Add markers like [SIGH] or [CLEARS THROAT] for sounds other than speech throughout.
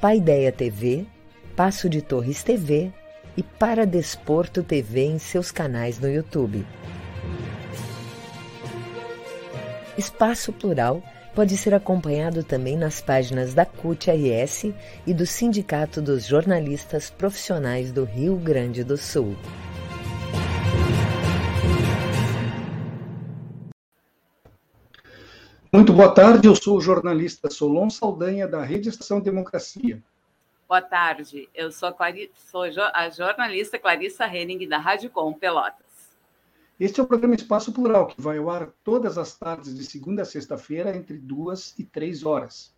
Paideia TV, Passo de Torres TV e Para Desporto TV em seus canais no YouTube. Espaço Plural pode ser acompanhado também nas páginas da CUT-RS e do Sindicato dos Jornalistas Profissionais do Rio Grande do Sul. Muito boa tarde, eu sou o jornalista Solon Saldanha, da Rede Estação Democracia. Boa tarde, eu sou a, Clari... sou a jornalista Clarissa Henning, da Rádio Com Pelotas. Este é o programa Espaço Plural, que vai ao ar todas as tardes de segunda a sexta-feira, entre duas e três horas.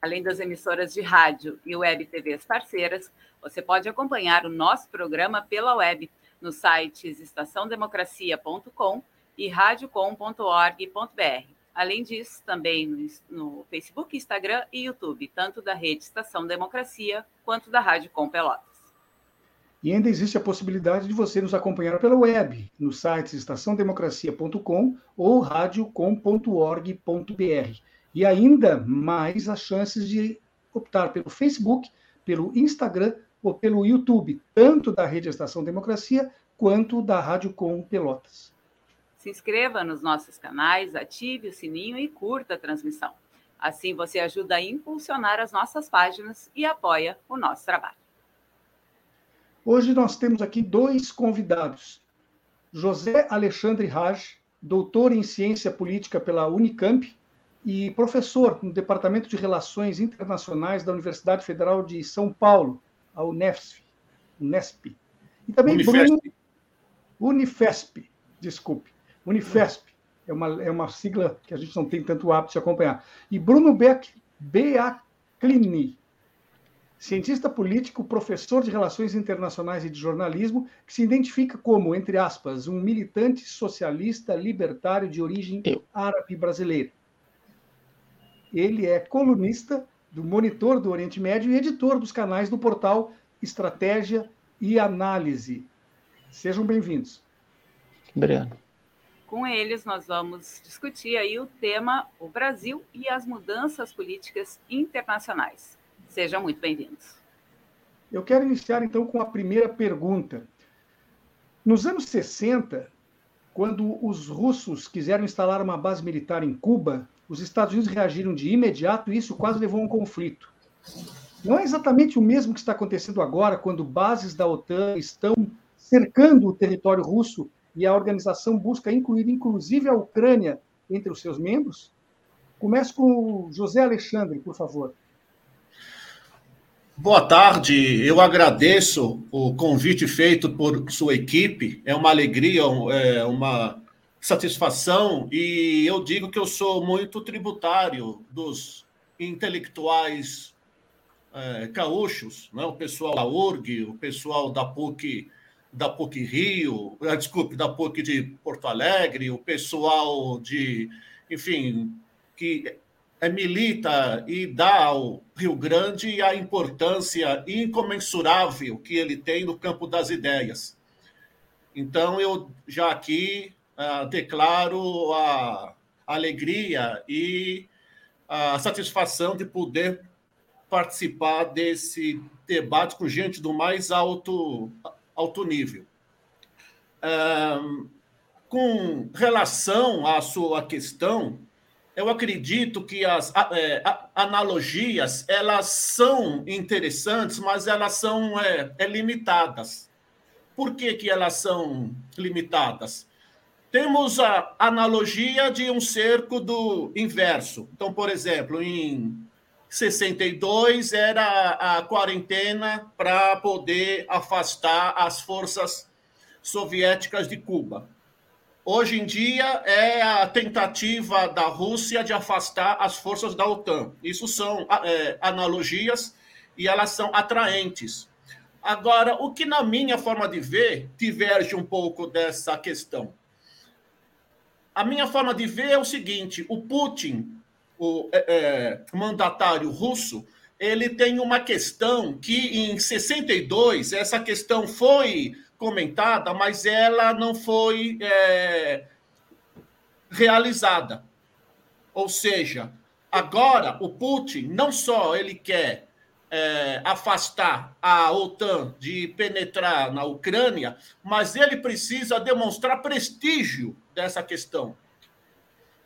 Além das emissoras de rádio e web TVs parceiras, você pode acompanhar o nosso programa pela web nos sites estaçãodemocracia.com e radiocom.org.br. Além disso, também no, no, Facebook, Instagram e YouTube, tanto da rede Estação Democracia quanto da Rádio Com Pelotas. E ainda existe a possibilidade de você nos acompanhar pela web, no site estaçãodemocracia.com ou radiocom.org.br. E ainda mais as chances de optar pelo Facebook, pelo Instagram ou pelo YouTube, tanto da Rede Estação Democracia quanto da Rádio Com Pelotas. Se inscreva nos nossos canais, ative o sininho e curta a transmissão. Assim você ajuda a impulsionar as nossas páginas e apoia o nosso trabalho. Hoje nós temos aqui dois convidados. José Alexandre Raj, doutor em ciência política pela Unicamp e professor no Departamento de Relações Internacionais da Universidade Federal de São Paulo, a Unesp. Unesp. E também Unifesp. Bruno Unifesp, desculpe. Unifesp. É uma, é uma sigla que a gente não tem tanto hábito de acompanhar. E Bruno Beck, Beaclini, cientista político, professor de Relações Internacionais e de Jornalismo, que se identifica como, entre aspas, um militante socialista libertário de origem árabe brasileira. Ele é colunista do Monitor do Oriente Médio e editor dos canais do portal Estratégia e Análise. Sejam bem-vindos. Obrigado. Com eles, nós vamos discutir aí o tema o Brasil e as mudanças políticas internacionais. Sejam muito bem-vindos. Eu quero iniciar então com a primeira pergunta. Nos anos 60, quando os russos quiseram instalar uma base militar em Cuba, os Estados Unidos reagiram de imediato e isso quase levou a um conflito. Não é exatamente o mesmo que está acontecendo agora, quando bases da OTAN estão cercando o território russo e a organização busca incluir, inclusive, a Ucrânia entre os seus membros? Comece com o José Alexandre, por favor. Boa tarde, eu agradeço o convite feito por sua equipe. É uma alegria, é uma satisfação, e eu digo que eu sou muito tributário dos intelectuais é, caúchos, né? o pessoal da URG, o pessoal da PUC, da PUC Rio, ah, desculpe, da PUC de Porto Alegre, o pessoal de, enfim, que é, milita e dá ao Rio Grande a importância incomensurável que ele tem no campo das ideias. Então, eu já aqui uh, declaro a alegria e a satisfação de poder participar desse debate com gente do mais alto, alto nível. Com relação à sua questão, eu acredito que as é, analogias elas são interessantes, mas elas são é, é, limitadas. Por que, que elas são limitadas? Temos a analogia de um cerco do inverso. Então, por exemplo, em 62 era a quarentena para poder afastar as forças soviéticas de Cuba. Hoje em dia é a tentativa da Rússia de afastar as forças da OTAN. Isso são é, analogias e elas são atraentes. Agora, o que na minha forma de ver diverge um pouco dessa questão. A minha forma de ver é o seguinte: o Putin, o é, é mandatário russo, ele tem uma questão que em 62 essa questão foi comentada, mas ela não foi é, realizada. Ou seja, agora o Putin não só ele quer é, afastar a OTAN de penetrar na Ucrânia, mas ele precisa demonstrar prestígio dessa questão.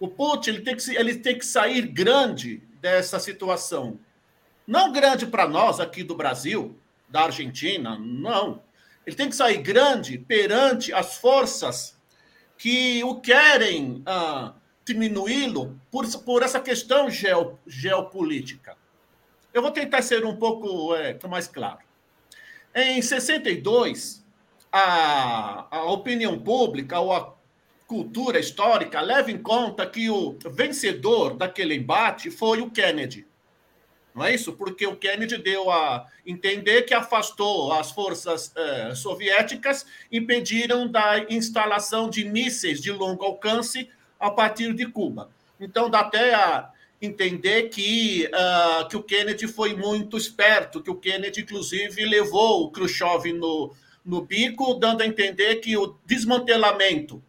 O Putin ele tem que, ele tem que sair grande dessa situação. Não grande para nós aqui do Brasil, da Argentina, não. Ele tem que sair grande perante as forças que o querem ah, diminuí-lo por, por essa questão geo, geopolítica. Eu vou tentar ser um pouco é, mais claro. Em 62, a, a opinião pública ou a cultura histórica leva em conta que o vencedor daquele embate foi o Kennedy. Não é isso? Porque o Kennedy deu a entender que afastou as forças eh, soviéticas, impediram da instalação de mísseis de longo alcance a partir de Cuba. Então, dá até a entender que, uh, que o Kennedy foi muito esperto, que o Kennedy, inclusive, levou o Khrushchev no, no bico, dando a entender que o desmantelamento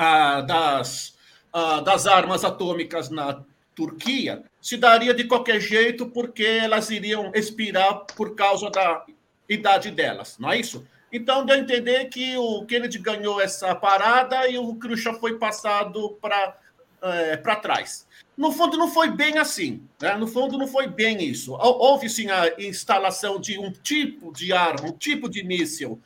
uh, das, uh, das armas atômicas na Turquia se daria de qualquer jeito porque elas iriam expirar por causa da idade delas, não é isso? Então deu a entender que o Kennedy ganhou essa parada e o Khrushchev foi passado para é, para trás. No fundo, não foi bem assim. Né? No fundo, não foi bem isso. Houve sim a instalação de um tipo de arma, um tipo de míssil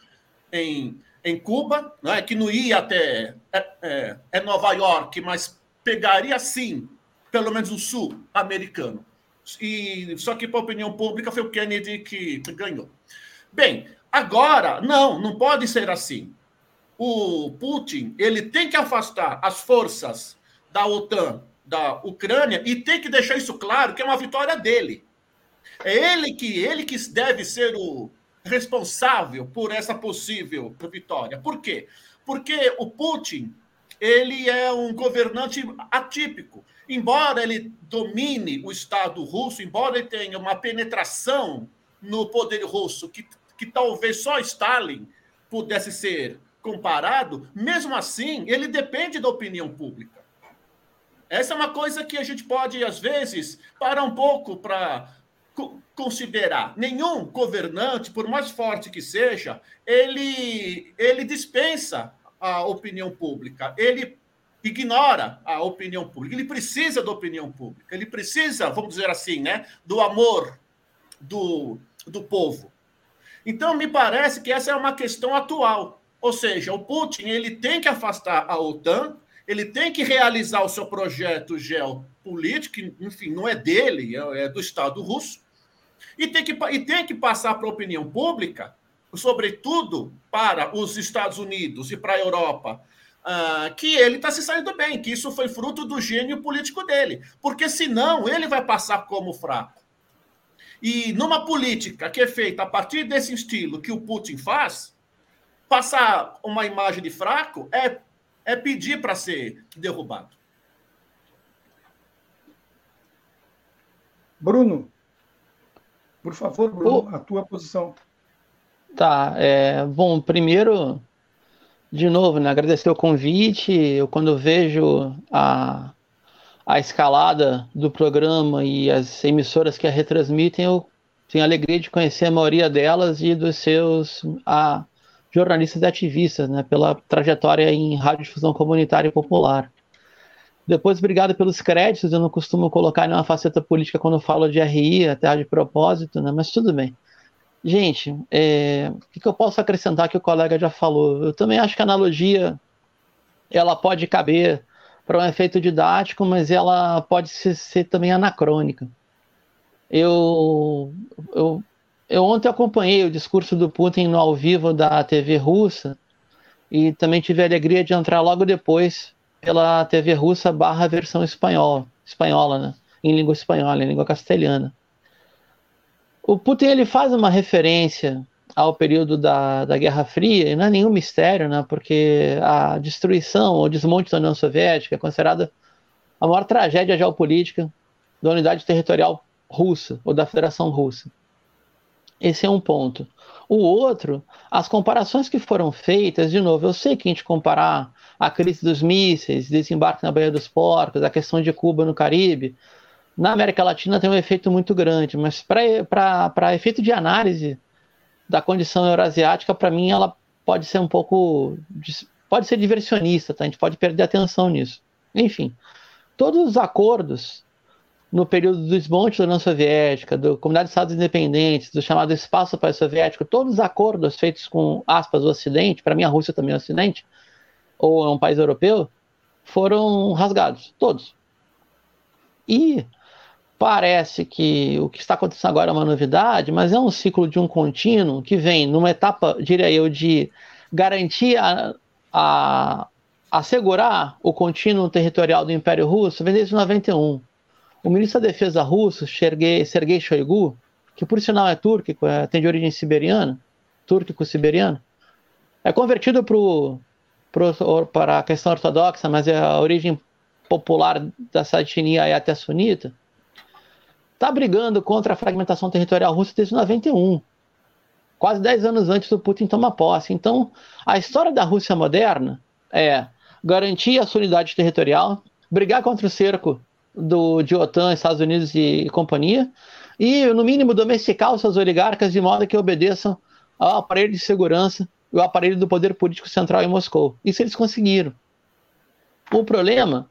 em, em Cuba, né? que não ia até é, é, é Nova York, mas pegaria sim pelo menos o sul americano. E só que para a opinião pública foi o Kennedy que ganhou. Bem, agora não, não pode ser assim. O Putin ele tem que afastar as forças da OTAN da Ucrânia e tem que deixar isso claro que é uma vitória dele. É ele que ele que deve ser o responsável por essa possível vitória. Por quê? Porque o Putin ele é um governante atípico embora ele domine o Estado russo, embora ele tenha uma penetração no poder russo que, que talvez só Stalin pudesse ser comparado, mesmo assim, ele depende da opinião pública. Essa é uma coisa que a gente pode, às vezes, parar um pouco para considerar. Nenhum governante, por mais forte que seja, ele, ele dispensa a opinião pública. Ele ignora a opinião pública. Ele precisa da opinião pública. Ele precisa, vamos dizer assim, né, do amor do, do povo. Então, me parece que essa é uma questão atual. Ou seja, o Putin ele tem que afastar a OTAN, ele tem que realizar o seu projeto geopolítico, que, enfim, não é dele, é, é do Estado russo, e tem que, e tem que passar para a opinião pública, sobretudo para os Estados Unidos e para a Europa, uh, que ele está se saindo bem, que isso foi fruto do gênio político dele. Porque senão ele vai passar como fraco. E numa política que é feita a partir desse estilo que o Putin faz, passar uma imagem de fraco é, é pedir para ser derrubado. Bruno, por favor, Bruno, oh. a tua posição. Tá, é, bom, primeiro de novo, né, agradecer o convite. Eu, quando vejo a, a escalada do programa e as emissoras que a retransmitem, eu tenho a alegria de conhecer a maioria delas e dos seus a, jornalistas e ativistas, né, pela trajetória em radiodifusão comunitária e popular. Depois, obrigado pelos créditos. Eu não costumo colocar nenhuma faceta política quando falo de RI, até de propósito, né? mas tudo bem. Gente, é, o que eu posso acrescentar que o colega já falou? Eu também acho que a analogia ela pode caber para um efeito didático, mas ela pode ser, ser também anacrônica. Eu, eu, eu ontem acompanhei o discurso do Putin no ao vivo da TV russa e também tive a alegria de entrar logo depois pela TV russa barra versão espanhola, espanhola, né? Em língua espanhola, em língua castelhana. O Putin ele faz uma referência ao período da, da Guerra Fria, e não é nenhum mistério, né, porque a destruição, o desmonte da União Soviética é considerada a maior tragédia geopolítica da unidade territorial russa, ou da Federação Russa. Esse é um ponto. O outro, as comparações que foram feitas, de novo, eu sei que a gente comparar a crise dos mísseis, desembarque na Baía dos Porcos, a questão de Cuba no Caribe, na América Latina tem um efeito muito grande, mas para efeito de análise da condição eurasiática, para mim, ela pode ser um pouco. pode ser diversionista, tá? a gente pode perder atenção nisso. Enfim, todos os acordos no período do desmonte da União Soviética, do Comunidade de Estados Independentes, do chamado Espaço Pós-Soviético, todos os acordos feitos com, aspas, o Ocidente, para mim a Rússia também é o Ocidente, ou é um país europeu, foram rasgados, todos. E parece que o que está acontecendo agora é uma novidade, mas é um ciclo de um contínuo que vem numa etapa, diria eu, de garantir a, assegurar o contínuo territorial do Império Russo vem desde 91. O ministro da Defesa russo, Sergei, Sergei Shoigu, que por sinal é túrquico, é, tem de origem siberiana, túrquico-siberiano, é convertido pro, pro, para a questão ortodoxa, mas é a origem popular dessa etnia é até sunita está brigando contra a fragmentação territorial russa desde 91, quase 10 anos antes do Putin tomar posse. Então, a história da Rússia moderna é garantir a unidade territorial, brigar contra o cerco do, de OTAN, Estados Unidos e, e companhia, e, no mínimo, domesticar os seus oligarcas de modo que obedeçam ao aparelho de segurança ao aparelho do poder político central em Moscou. Isso eles conseguiram. O problema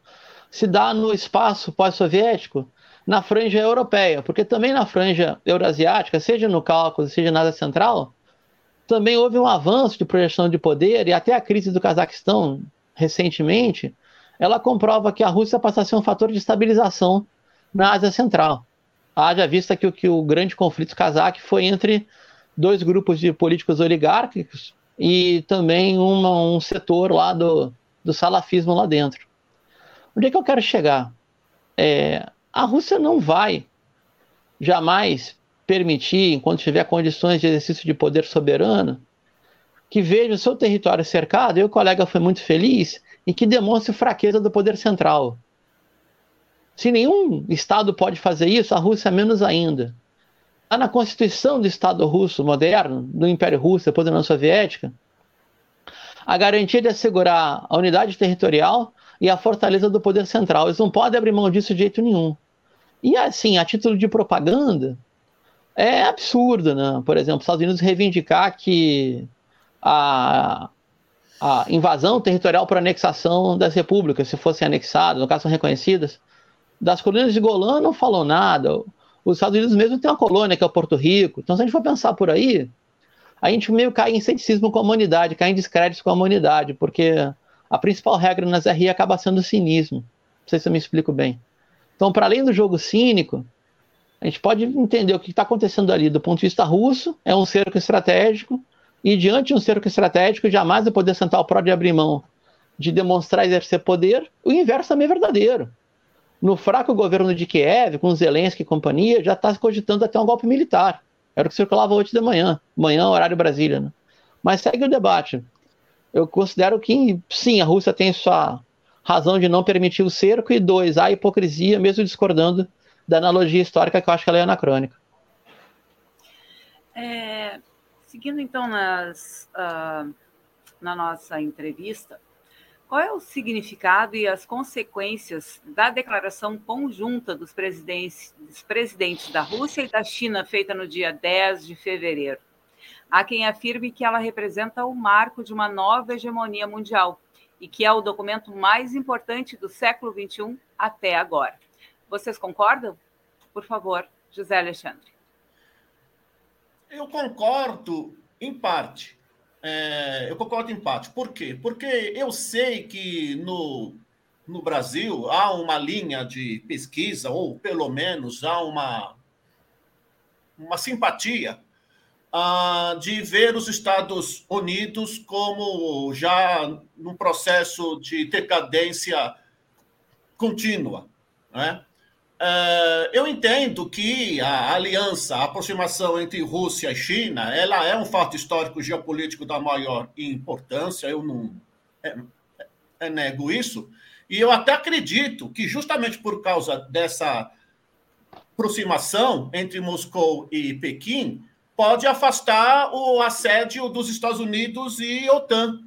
se dá no espaço pós-soviético, na franja europeia, porque também na franja eurasiática, seja no Cáucaso, seja na Ásia Central, também houve um avanço de projeção de poder e até a crise do Cazaquistão recentemente, ela comprova que a Rússia passa a ser um fator de estabilização na Ásia Central. Haja vista que, que o grande conflito cazaque foi entre dois grupos de políticos oligárquicos e também uma, um setor lá do, do salafismo lá dentro. Onde é que eu quero chegar? É, a Rússia não vai jamais permitir, enquanto tiver condições de exercício de poder soberano, que veja o seu território cercado, e o colega foi muito feliz, e que demonstre fraqueza do poder central. Se nenhum Estado pode fazer isso, a Rússia menos ainda. Está na Constituição do Estado russo moderno, do Império Russo, depois da União Soviética, a garantia de assegurar a unidade territorial e a fortaleza do poder central. Eles não podem abrir mão disso de jeito nenhum. E assim, a título de propaganda, é absurdo, né? Por exemplo, os Estados Unidos reivindicar que a, a invasão territorial por anexação das repúblicas, se fossem anexadas, no caso são reconhecidas, das colônias de Golã não falou nada. Os Estados Unidos mesmo tem uma colônia que é o Porto Rico. Então, se a gente for pensar por aí, a gente meio cai em ceticismo com a humanidade, cai em descrédito com a humanidade, porque a principal regra nas RI acaba sendo o cinismo. Não sei se eu me explico bem. Então, para além do jogo cínico, a gente pode entender o que está acontecendo ali do ponto de vista russo, é um cerco estratégico, e diante de um cerco estratégico, jamais o poder central pode abrir mão de demonstrar exercer poder, o inverso também é verdadeiro. No fraco governo de Kiev, com Zelensky e companhia, já está cogitando até um golpe militar. Era o que circulava hoje de manhã, manhã, horário Brasília. Né? Mas segue o debate. Eu considero que, sim, a Rússia tem sua razão de não permitir o cerco, e dois, a hipocrisia, mesmo discordando da analogia histórica que eu acho que ela é anacrônica. É, seguindo então nas, uh, na nossa entrevista, qual é o significado e as consequências da declaração conjunta dos presidentes, dos presidentes da Rússia e da China, feita no dia 10 de fevereiro? Há quem afirme que ela representa o marco de uma nova hegemonia mundial e que é o documento mais importante do século XXI até agora. Vocês concordam? Por favor, José Alexandre. Eu concordo em parte. É, eu concordo em parte. Por quê? Porque eu sei que no, no Brasil há uma linha de pesquisa, ou pelo menos há uma, uma simpatia uh, de ver os Estados Unidos como já num processo de decadência contínua. Né? Uh, eu entendo que a aliança, a aproximação entre Rússia e China, ela é um fato histórico geopolítico da maior importância, eu não é, é, nego isso, e eu até acredito que justamente por causa dessa aproximação entre Moscou e Pequim, pode afastar o assédio dos Estados Unidos e OTAN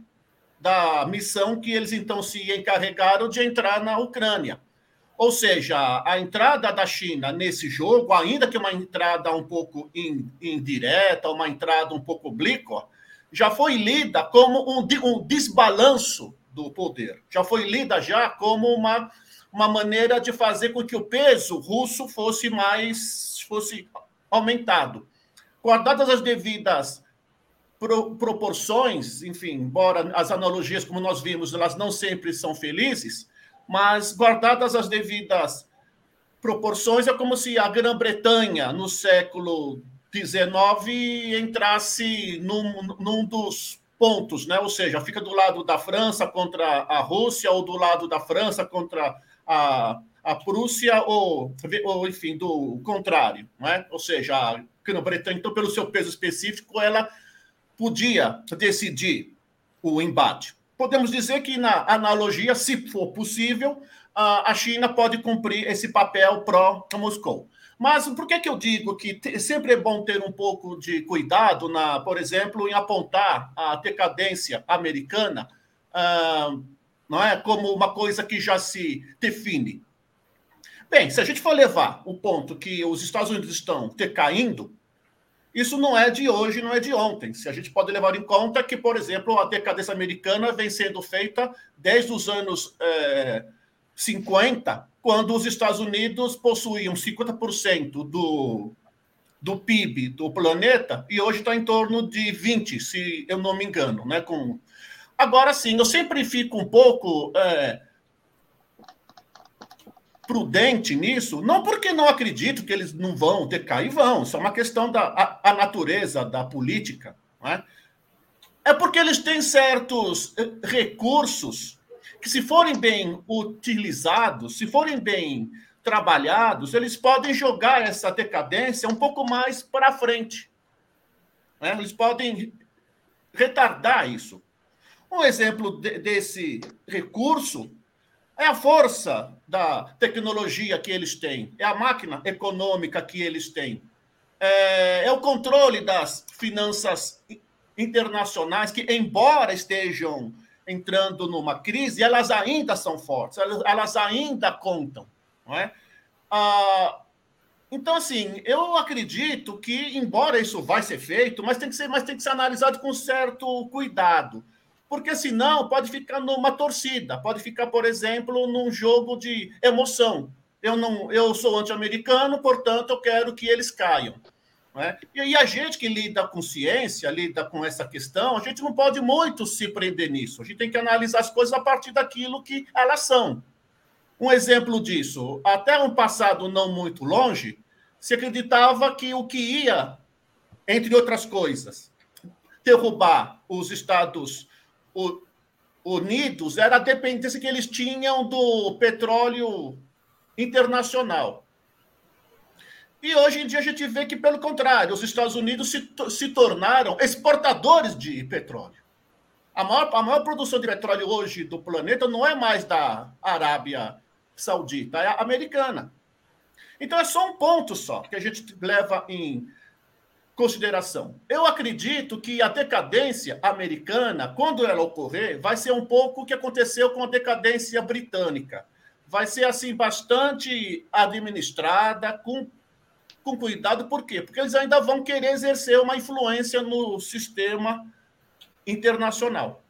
da missão que eles então se encarregaram de entrar na Ucrânia. Ou seja, a entrada da China nesse jogo, ainda que uma entrada um pouco indireta, uma entrada um pouco oblíqua, já foi lida como um, um desbalanço do poder. Já foi lida já como uma, uma maneira de fazer com que o peso russo fosse mais fosse aumentado guardadas as devidas pro, proporções, enfim, embora as analogias, como nós vimos, elas não sempre são felizes, mas guardadas as devidas proporções, é como se a Grã-Bretanha, no século XIX, entrasse num, num dos pontos, né? ou seja, fica do lado da França contra a Rússia, ou do lado da França contra a, a Prússia, ou, ou enfim, do contrário. Né? Ou seja, a Grã-Bretanha, então, pelo seu peso específico, ela podia decidir o embate. Podemos dizer que, na analogia, se for possível, a China pode cumprir esse papel pró-Moscou. Mas por que, que eu digo que sempre é bom ter um pouco de cuidado, na, por exemplo, em apontar a decadência americana ah, não é, como uma coisa que já se define? Bem, se a gente for levar o ponto que os Estados Unidos estão decaindo, isso não é de hoje, não é de ontem. Se a gente pode levar em conta que, por exemplo, a decadência americana vem sendo feita desde os anos é, 50, quando os Estados Unidos possuíam 50% do, do PIB do planeta, e hoje está em torno de 20%, se eu não me engano. Né? Com... Agora sim, eu sempre fico um pouco. É, prudente nisso, não porque não acredito que eles não vão decair, vão, isso é uma questão da a, a natureza da política, é? é porque eles têm certos eh, recursos que, se forem bem utilizados, se forem bem trabalhados, eles podem jogar essa decadência um pouco mais para frente. Né? Eles podem retardar isso. Um exemplo de, desse recurso é a força da tecnologia que eles têm, é a máquina econômica que eles têm, é, é o controle das finanças internacionais que, embora estejam entrando numa crise, elas ainda são fortes, elas, elas ainda contam, não é? Ah, então, assim, eu acredito que, embora isso vai ser feito, mas tem que ser, mas tem que ser analisado com certo cuidado porque senão pode ficar numa torcida, pode ficar, por exemplo, num jogo de emoção. Eu não, eu sou anti-americano, portanto, eu quero que eles caiam. Né? E aí a gente que lida com ciência, lida com essa questão, a gente não pode muito se prender nisso. A gente tem que analisar as coisas a partir daquilo que elas são. Um exemplo disso, até um passado não muito longe, se acreditava que o que ia, entre outras coisas, derrubar os Estados Unidos era a dependência que eles tinham do petróleo internacional. E hoje em dia a gente vê que, pelo contrário, os Estados Unidos se, se tornaram exportadores de petróleo. A maior, a maior produção de petróleo hoje do planeta não é mais da Arábia Saudita, é americana. Então é só um ponto só que a gente leva em consideração. Eu acredito que a decadência americana, quando ela ocorrer, vai ser um pouco o que aconteceu com a decadência britânica. Vai ser assim bastante administrada, com, com cuidado, por quê? Porque eles ainda vão querer exercer uma influência no sistema internacional.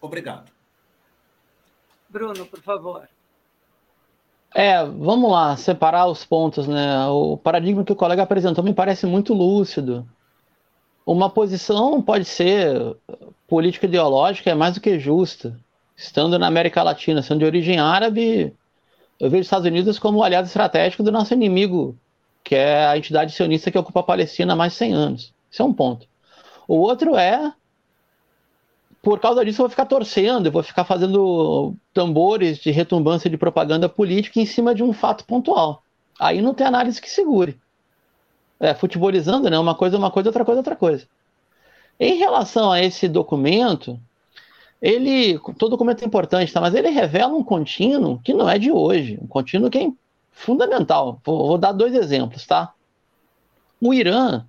Obrigado. Bruno, por favor. É, vamos lá, separar os pontos, né? O paradigma que o colega apresentou me parece muito lúcido. Uma posição pode ser política ideológica, é mais do que justa. Estando na América Latina, sendo de origem árabe, eu vejo os Estados Unidos como aliado estratégico do nosso inimigo, que é a entidade sionista que ocupa a Palestina há mais de 100 anos. Isso é um ponto. O outro é por causa disso, eu vou ficar torcendo, eu vou ficar fazendo tambores de retumbância de propaganda política em cima de um fato pontual. Aí não tem análise que segure. É, futebolizando, né? Uma coisa é uma coisa, outra coisa é outra coisa. Em relação a esse documento, ele. Todo documento é importante, tá? Mas ele revela um contínuo que não é de hoje. Um contínuo que é fundamental. Vou, vou dar dois exemplos, tá? O Irã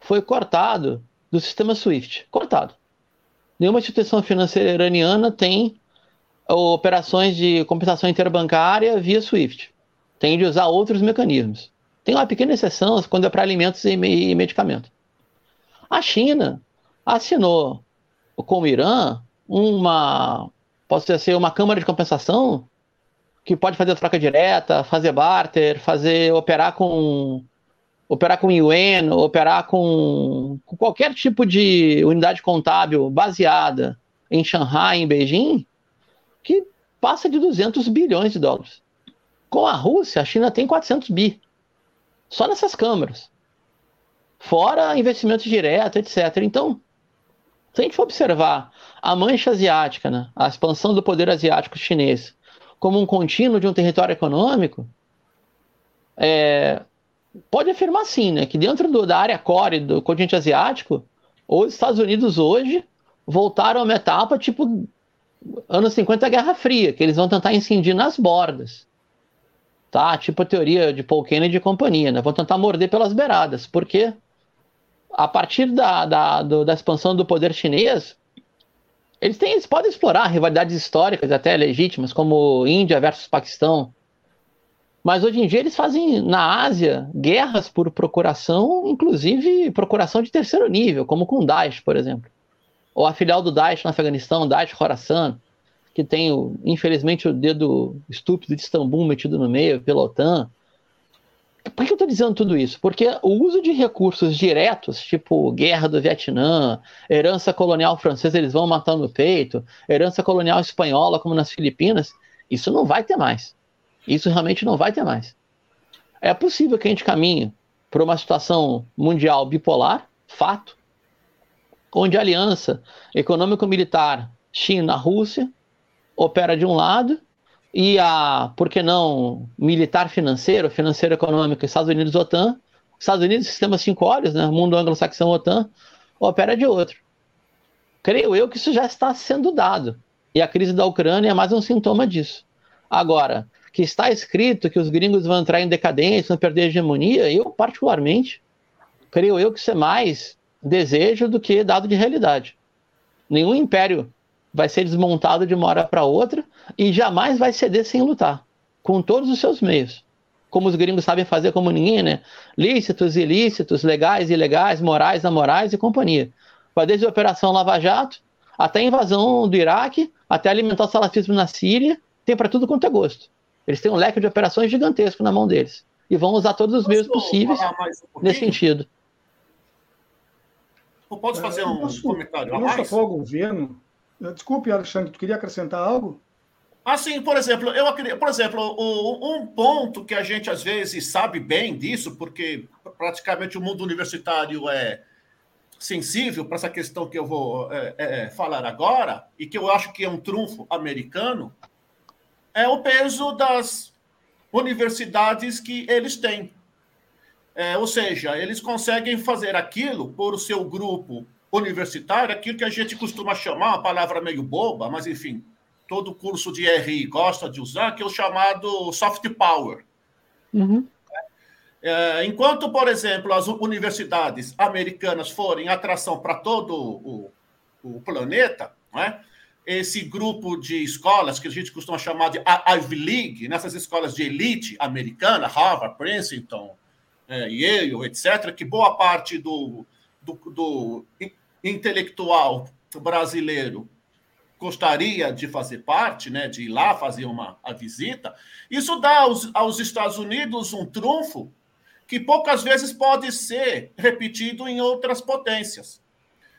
foi cortado do sistema SWIFT. Cortado nenhuma instituição financeira iraniana tem operações de compensação interbancária via SWIFT. Tem de usar outros mecanismos. Tem uma pequena exceção quando é para alimentos e medicamentos. A China assinou com o Irã uma, posso dizer assim, uma câmara de compensação que pode fazer troca direta, fazer barter, fazer operar com operar com yuan, operar com, com, qualquer tipo de unidade contábil baseada em Shanghai, em Beijing, que passa de 200 bilhões de dólares. Com a Rússia, a China tem 400 bi. Só nessas câmaras. Fora investimentos diretos, etc. Então, se a gente for observar a mancha asiática, né, a expansão do poder asiático chinês, como um contínuo de um território econômico, é, pode afirmar sim, né, que dentro do, da área core do continente asiático, os Estados Unidos hoje voltaram a uma etapa tipo anos 50 Guerra Fria, que eles vão tentar incidir nas bordas. Tá? Tipo a teoria de Paul Kennedy e companhia, né? Vão tentar morder pelas beiradas, porque a partir da, da, do, da expansão do poder chinês, eles, têm, eles podem explorar rivalidades históricas até legítimas, como Índia versus Paquistão, mas hoje em dia eles fazem na Ásia guerras por procuração, inclusive procuração de terceiro nível, como com o Daesh, por exemplo. Ou a filial do Daesh no Afeganistão, Daesh Khorasan, que tem, infelizmente, o dedo estúpido de Istambul metido no meio pela OTAN. Por que eu estou dizendo tudo isso? Porque o uso de recursos diretos, tipo guerra do Vietnã, herança colonial francesa, eles vão matar no peito, herança colonial espanhola, como nas Filipinas, isso não vai ter mais. Isso realmente não vai ter mais. É possível que a gente caminhe para uma situação mundial bipolar, fato, onde a aliança econômico-militar China-Rússia opera de um lado e a, por que não, militar financeiro, financeiro econômico, Estados Unidos-OTAN, Estados Unidos, sistema cinco olhos, né, mundo anglo-saxão OTAN, opera de outro. Creio eu que isso já está sendo dado. E a crise da Ucrânia é mais um sintoma disso. Agora, que está escrito que os gringos vão entrar em decadência, vão perder a hegemonia, eu, particularmente, creio eu que isso é mais desejo do que dado de realidade. Nenhum império vai ser desmontado de uma hora para outra e jamais vai ceder sem lutar, com todos os seus meios. Como os gringos sabem fazer como ninguém, né? Lícitos, ilícitos, legais, ilegais, morais, amorais e companhia. Vai desde a Operação Lava Jato até a invasão do Iraque, até alimentar o salafismo na Síria, tem para tudo quanto é gosto. Eles têm um leque de operações gigantesco na mão deles. E vão usar todos os meios possíveis um nesse sentido. Pode fazer um posso, comentário a mais? o governo. Desculpe, Alexandre, tu queria acrescentar algo? Ah, sim, por exemplo, eu por exemplo, um ponto que a gente às vezes sabe bem disso, porque praticamente o mundo universitário é sensível para essa questão que eu vou é, é, falar agora, e que eu acho que é um trunfo americano, é o peso das universidades que eles têm. É, ou seja, eles conseguem fazer aquilo por o seu grupo universitário, aquilo que a gente costuma chamar, uma palavra meio boba, mas enfim, todo curso de RI gosta de usar, que é o chamado soft power. Uhum. É, enquanto, por exemplo, as universidades americanas forem atração para todo o, o planeta, não é? Esse grupo de escolas que a gente costuma chamar de Ivy League, nessas escolas de elite americana, Harvard, Princeton, é, Yale, etc., que boa parte do, do, do intelectual brasileiro gostaria de fazer parte, né, de ir lá fazer uma a visita, isso dá aos, aos Estados Unidos um trunfo que poucas vezes pode ser repetido em outras potências.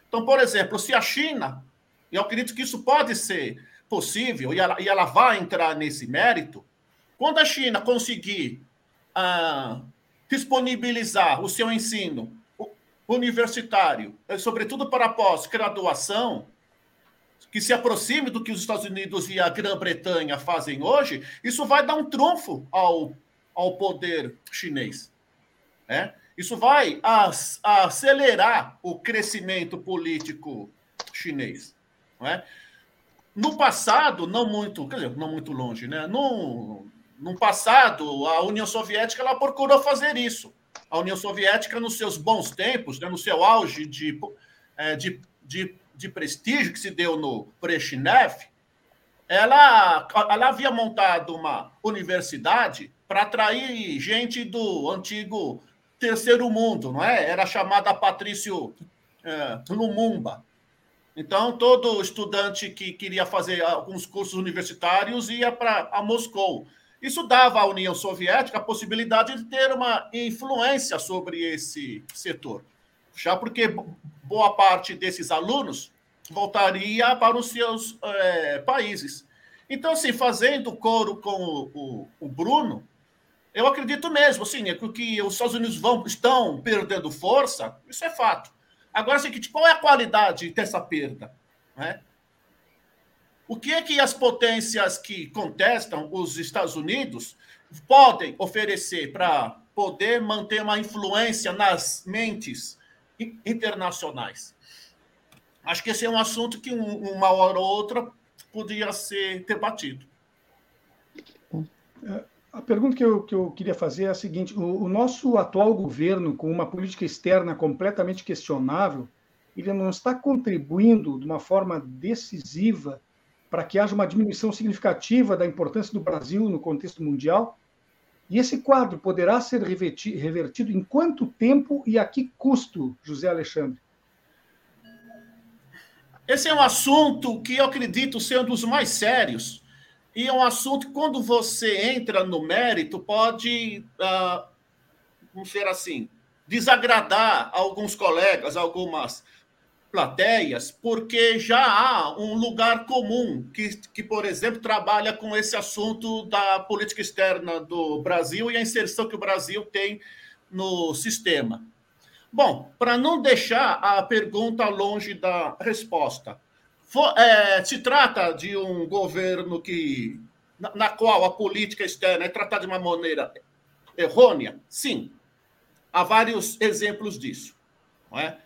Então, por exemplo, se a China, e eu acredito que isso pode ser possível, e ela, e ela vai entrar nesse mérito, quando a China conseguir ah, disponibilizar o seu ensino universitário, eh, sobretudo para pós-graduação, que se aproxime do que os Estados Unidos e a Grã-Bretanha fazem hoje, isso vai dar um trunfo ao, ao poder chinês. Né? Isso vai acelerar o crescimento político chinês. Não é? No passado, não muito, quer dizer, não muito longe, né? No, no passado, a União Soviética ela procurou fazer isso a União Soviética, nos seus bons tempos, né, no seu auge de, é, de, de, de, prestígio que se deu no Brezhnev, ela, ela havia montado uma universidade para atrair gente do antigo terceiro mundo, não é? Era chamada Patrício é, Lumumba. Então, todo estudante que queria fazer alguns cursos universitários ia para Moscou. Isso dava à União Soviética a possibilidade de ter uma influência sobre esse setor, já porque boa parte desses alunos voltaria para os seus é, países. Então, assim, fazendo coro com o, o, o, Bruno, eu acredito mesmo, assim, é que os Estados Unidos vão, estão perdendo força, isso é fato. Agora, assim, qual é a qualidade dessa perda? Né? O que é que as potências que contestam os Estados Unidos podem oferecer para poder manter uma influência nas mentes internacionais? Acho que esse é um assunto que uma hora ou outra podia ser debatido. É, a pergunta que eu, que eu queria fazer é a seguinte: o, o nosso atual governo, com uma política externa completamente questionável, ele não está contribuindo de uma forma decisiva para que haja uma diminuição significativa da importância do Brasil no contexto mundial? E esse quadro poderá ser revertido em quanto tempo e a que custo, José Alexandre? Esse é um assunto que eu acredito ser um dos mais sérios. E é um assunto que, quando você entra no mérito, pode, uh, vamos dizer assim, desagradar alguns colegas, algumas plateias, porque já há um lugar comum que, que, por exemplo, trabalha com esse assunto da política externa do Brasil e a inserção que o Brasil tem no sistema. Bom, para não deixar a pergunta longe da resposta, for, é, se trata de um governo que na, na qual a política externa é tratada de uma maneira errônea? Sim. Há vários exemplos disso. Não é?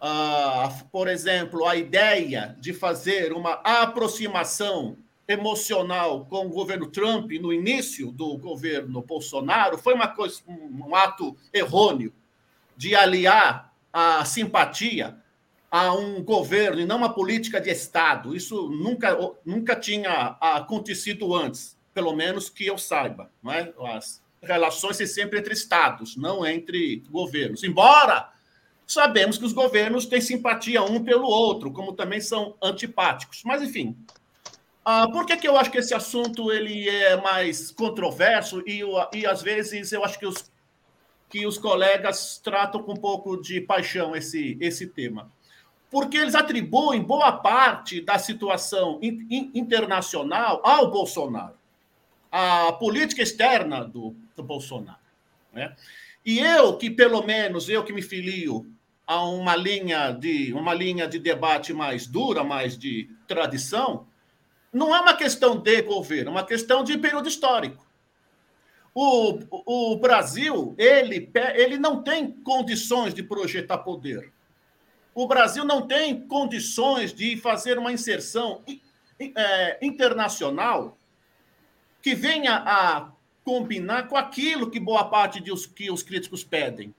uh, por exemplo, a ideia de fazer uma aproximação emocional com o governo Trump no início do governo Bolsonaro foi uma coisa, um ato errôneo de aliar a simpatia a um governo e não uma política de Estado. Isso nunca, nunca tinha acontecido antes, pelo menos que eu saiba. Não é? As relações sempre entre Estados, não entre governos. Embora Sabemos que os governos têm simpatia um pelo outro, como também são antipáticos. Mas, enfim, uh, por que, que eu acho que esse assunto ele é mais controverso e, e às vezes, eu acho que os, que os colegas tratam com um pouco de paixão esse, esse tema? Porque eles atribuem boa parte da situação in, in, internacional ao Bolsonaro, à política externa do, do Bolsonaro. Né? E eu, que pelo menos eu que me filio a uma linha de uma linha de debate mais dura, mais de tradição, não é uma questão de governo, é uma questão de período histórico. O, o Brasil ele, ele não tem condições de projetar poder. O Brasil não tem condições de fazer uma inserção é, internacional que venha a combinar com aquilo que boa parte dos que os críticos pedem.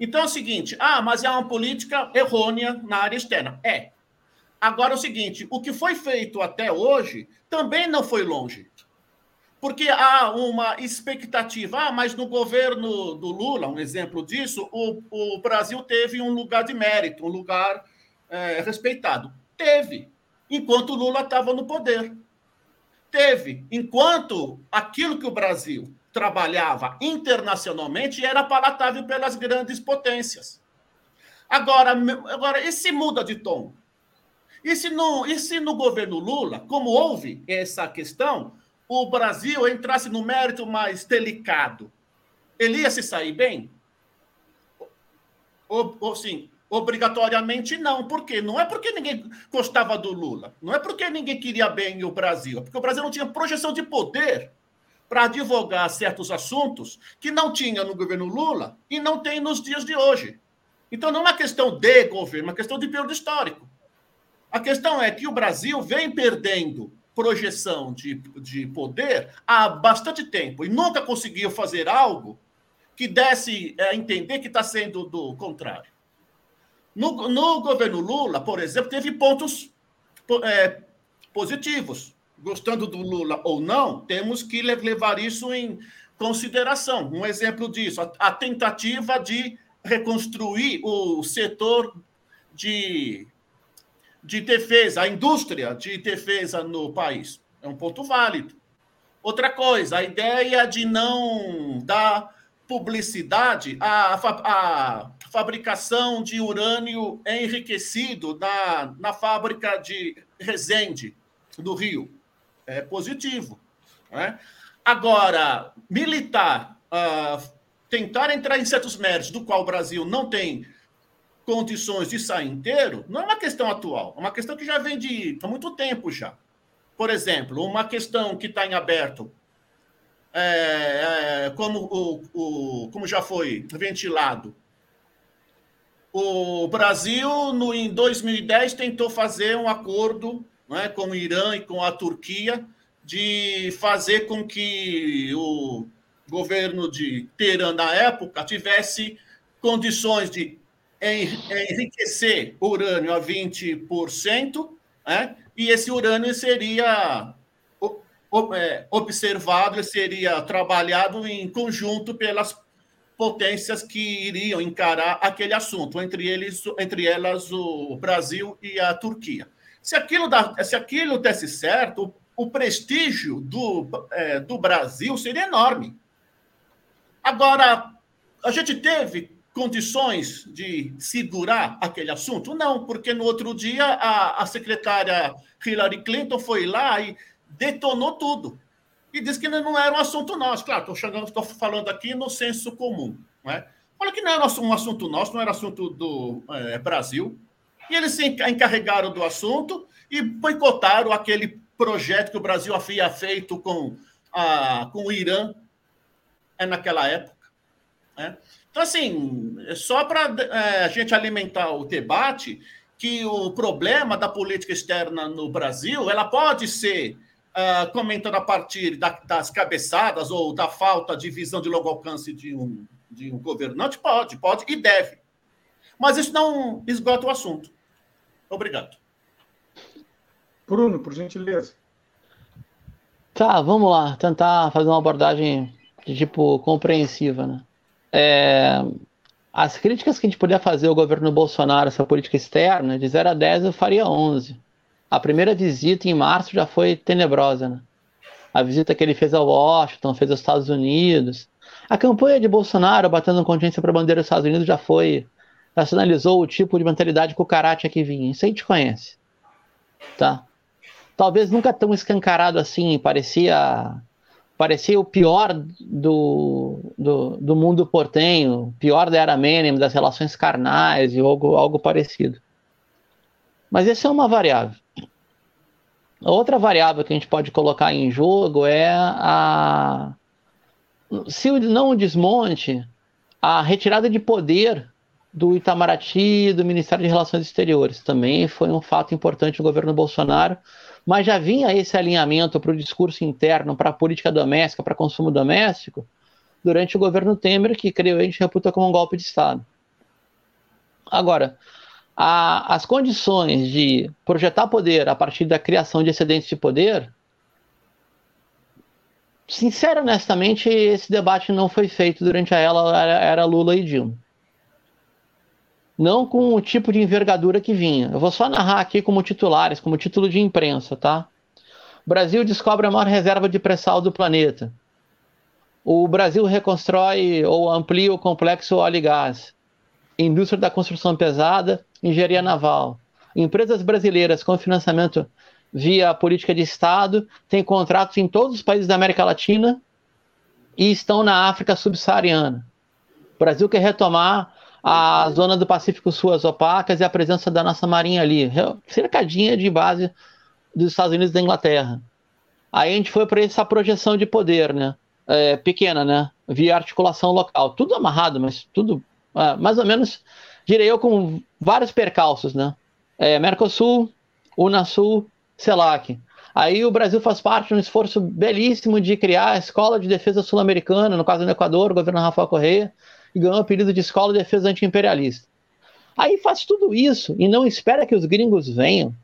Então é o seguinte: ah, mas é uma política errônea na área externa. É. Agora é o seguinte: o que foi feito até hoje também não foi longe. Porque há uma expectativa, ah, mas no governo do Lula, um exemplo disso, o, o Brasil teve um lugar de mérito, um lugar é, respeitado. Teve. enquanto Lula estava no poder. Teve, enquanto aquilo que o Brasil trabalhava internacionalmente era palatável pelas grandes potências. Agora, agora e se muda de tom? E se, no, e se no governo Lula, como houve essa questão, o Brasil entrasse no mérito mais delicado, ele ia se sair bem? Ou, ou sim, obrigatoriamente não. Por quê? Não é porque ninguém gostava do Lula, não é porque ninguém queria bem o Brasil, é porque o Brasil não tinha projeção de poder para advogar certos assuntos que não tinha no governo Lula e não tem nos dias de hoje. Então não é uma questão de governo, é uma questão de período histórico. A questão é que o Brasil vem perdendo projeção de, de poder há bastante tempo e nunca conseguiu fazer algo que desse a entender que está sendo do contrário. No, no, governo Lula, por exemplo, teve pontos é, positivos. Gostando do Lula ou não, temos que levar isso em consideração. Um exemplo disso, a, a tentativa de reconstruir o setor de de defesa, a indústria de defesa no país. É um ponto válido. Outra coisa, a ideia de não dar publicidade à, à fabricação de urânio enriquecido na, na fábrica de Resende, do Rio. É positivo. Né? Agora, militar, uh, tentar entrar em certos méritos do qual o Brasil não tem condições de sair inteiro, não é uma questão atual, é uma questão que já vem de há muito tempo já. Por exemplo, uma questão que está em aberto, é, é, como, o, o, como já foi ventilado, o Brasil, no, em 2010, tentou fazer um acordo é, com o Irã e com a Turquia de fazer com que o governo de Teherã, na época, tivesse condições de enriquecer urânio a 20%, né? e esse urânio seria é, observado, seria trabalhado em conjunto pelas potências que iriam encarar aquele assunto, entre, eles, entre elas o Brasil e a Turquia. Se aquilo, dá, se aquilo desse certo, o prestígio do, é, do Brasil seria enorme. Agora, a gente teve condições de segurar aquele assunto? Não, porque no outro dia a, a secretária Hillary Clinton foi lá e detonou tudo. E disse que não era um assunto nosso. Claro, estou falando aqui no senso comum. Né? Fala que não era um assunto nosso, não era assunto do é, Brasil. E eles se encarregaram do assunto e boicotaram aquele projeto que o Brasil havia feito com, a, com o Irã é, naquela época. Né? Então, assim, só para é, a gente alimentar o debate que o problema da política externa no Brasil ela pode ser uh, comentando a partir da, das cabeçadas ou da falta de visão de longo alcance de um, de um governante? Pode, pode e deve. Mas isso não esgota o assunto. Obrigado. Bruno, por gentileza. Tá, vamos lá. Tentar fazer uma abordagem de tipo compreensiva, né? É, as críticas que a gente podia fazer ao governo Bolsonaro, essa política externa, de 0 a 10 eu faria 11. A primeira visita em março já foi tenebrosa, né? A visita que ele fez a Washington, fez aos Estados Unidos. A campanha de Bolsonaro batendo consciência para a bandeira dos Estados Unidos já foi, já sinalizou o tipo de mentalidade que o Karate aqui vinha. Isso a gente conhece. Tá? Talvez nunca tão escancarado assim, parecia parecia o pior do, do, do, mundo portenho, pior da era Menem, das relações carnais e algo, algo parecido. Mas essa é uma variável. Outra variável que a gente pode colocar em jogo é a. Se não o desmonte, a retirada de poder do Itamaraty do Ministério de Relações Exteriores. Também foi um fato importante do governo Bolsonaro, mas já vinha esse alinhamento para o discurso interno, para a política doméstica, para consumo doméstico, durante o governo Temer, que creio a gente reputa como um golpe de Estado. Agora, a, as condições de projetar poder a partir da criação de excedentes de poder, sincero, honestamente, esse debate não foi feito durante a ela era Lula e Dilma. Não com o tipo de envergadura que vinha. Eu vou só narrar aqui como titulares, como título de imprensa, tá? Brasil descobre a maior reserva de pré-sal do planeta. O Brasil reconstrói ou amplia o complexo óleo e gás. Indústria da construção pesada, engenharia naval. Empresas brasileiras com financiamento via política de Estado têm contratos em todos os países da América Latina e estão na África subsaariana. O Brasil quer retomar a zona do Pacífico Sul, as opacas e a presença da nossa marinha ali, cercadinha de base dos Estados Unidos e da Inglaterra. Aí a gente foi para essa projeção de poder, né? É, pequena, né? Via articulação local. Tudo amarrado, mas tudo é, mais ou menos, direi eu, com vários percalços, né? É, Mercosul, Unasul, CELAC. Aí o Brasil faz parte de um esforço belíssimo de criar a Escola de Defesa Sul-Americana, no caso do Equador, o governo Rafael Correia, e ganhou o apelido de Escola de Defesa Anti-Imperialista. Aí faz tudo isso e não espera que os gringos venham,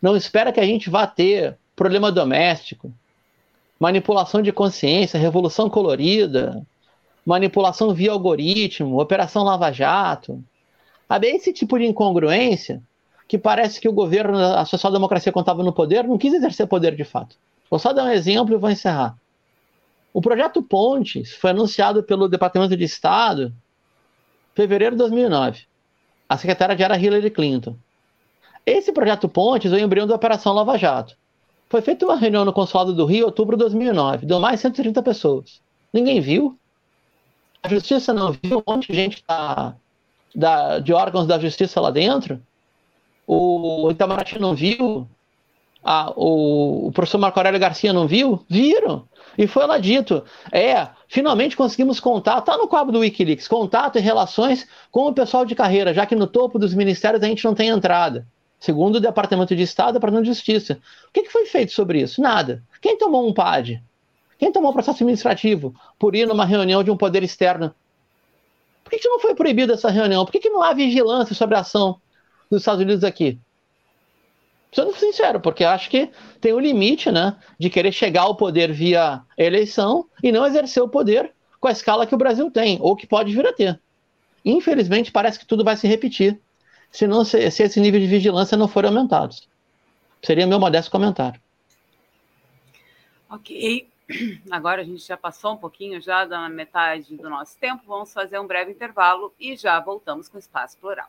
não espera que a gente vá ter problema doméstico, manipulação de consciência, revolução colorida, manipulação via algoritmo, operação Lava Jato. Sabe, esse tipo de incongruência que parece que o governo, a social-democracia, estava no poder, não quis exercer poder de fato. Vou só dar um exemplo e vou encerrar. O projeto Pontes foi anunciado pelo Departamento de Estado em fevereiro de 2009. A secretária era Hillary Clinton. Esse projeto Pontes é o embrião da Operação Lava Jato. Foi feita uma reunião no Consulado do Rio em outubro de 2009. Deu mais de 130 pessoas. Ninguém viu. A justiça não viu. Um monte de gente da, da, de órgãos da justiça lá dentro. O Itamaraty não viu. A, o, o professor Marco Aurélio Garcia não viu? Viram. E foi lá dito: é, finalmente conseguimos contato, está no quadro do Wikileaks, contato e relações com o pessoal de carreira, já que no topo dos ministérios a gente não tem entrada. Segundo o Departamento de Estado, Departamento de Justiça. O que, que foi feito sobre isso? Nada. Quem tomou um PAD? Quem tomou um processo administrativo por ir numa reunião de um poder externo? Por que, que não foi proibida essa reunião? Por que, que não há vigilância sobre a ação dos Estados Unidos aqui? Sendo sincero, porque acho que tem um limite, né, de querer chegar ao poder via eleição e não exercer o poder com a escala que o Brasil tem, ou que pode vir a ter. Infelizmente, parece que tudo vai se repetir se, não, se, se esse nível de vigilância não for aumentado. Seria meu modesto comentário. Ok. [CLEARS THROAT] Agora a gente já passou um pouquinho já da metade do nosso tempo. Vamos fazer um breve intervalo e já voltamos com o Espaço Plural.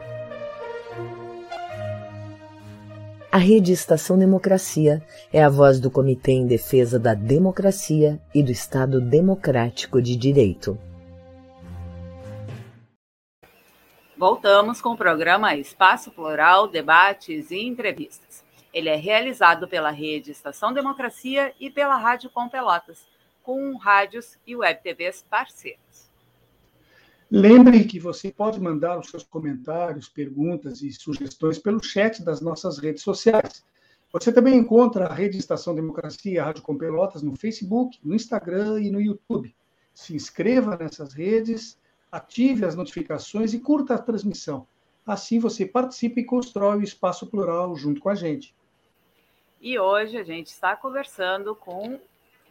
A Rede Estação Democracia é a voz do Comitê em Defesa da Democracia e do Estado Democrático de Direito. Voltamos com o programa Espaço Plural, Debates e Entrevistas. Ele é realizado pela Rede Estação Democracia e pela Rádio Com Pelotas, com rádios e web TVs parceiros. Lembre que você pode mandar os seus comentários, perguntas e sugestões pelo chat das nossas redes sociais. Você também encontra a Rede Estação Democracia a Rádio Com Pelotas no Facebook, no Instagram e no YouTube. Se inscreva nessas redes, ative as notificações e curta a transmissão. Assim você participa e constrói o espaço plural junto com a gente. E hoje a gente está conversando com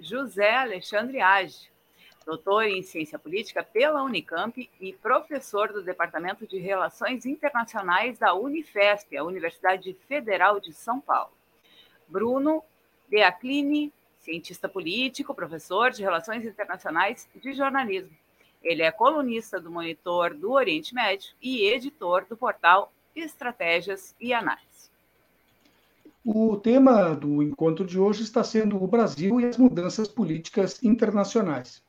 José Alexandre Age, doutor em ciência política pela Unicamp e professor do Departamento de Relações Internacionais da Unifesp, a Universidade Federal de São Paulo. Bruno Deaclini, cientista político, professor de Relações Internacionais de Jornalismo. Ele é colunista do Monitor do Oriente Médio e editor do portal Estratégias e Análise. O tema do encontro de hoje está sendo o Brasil e as mudanças políticas internacionais.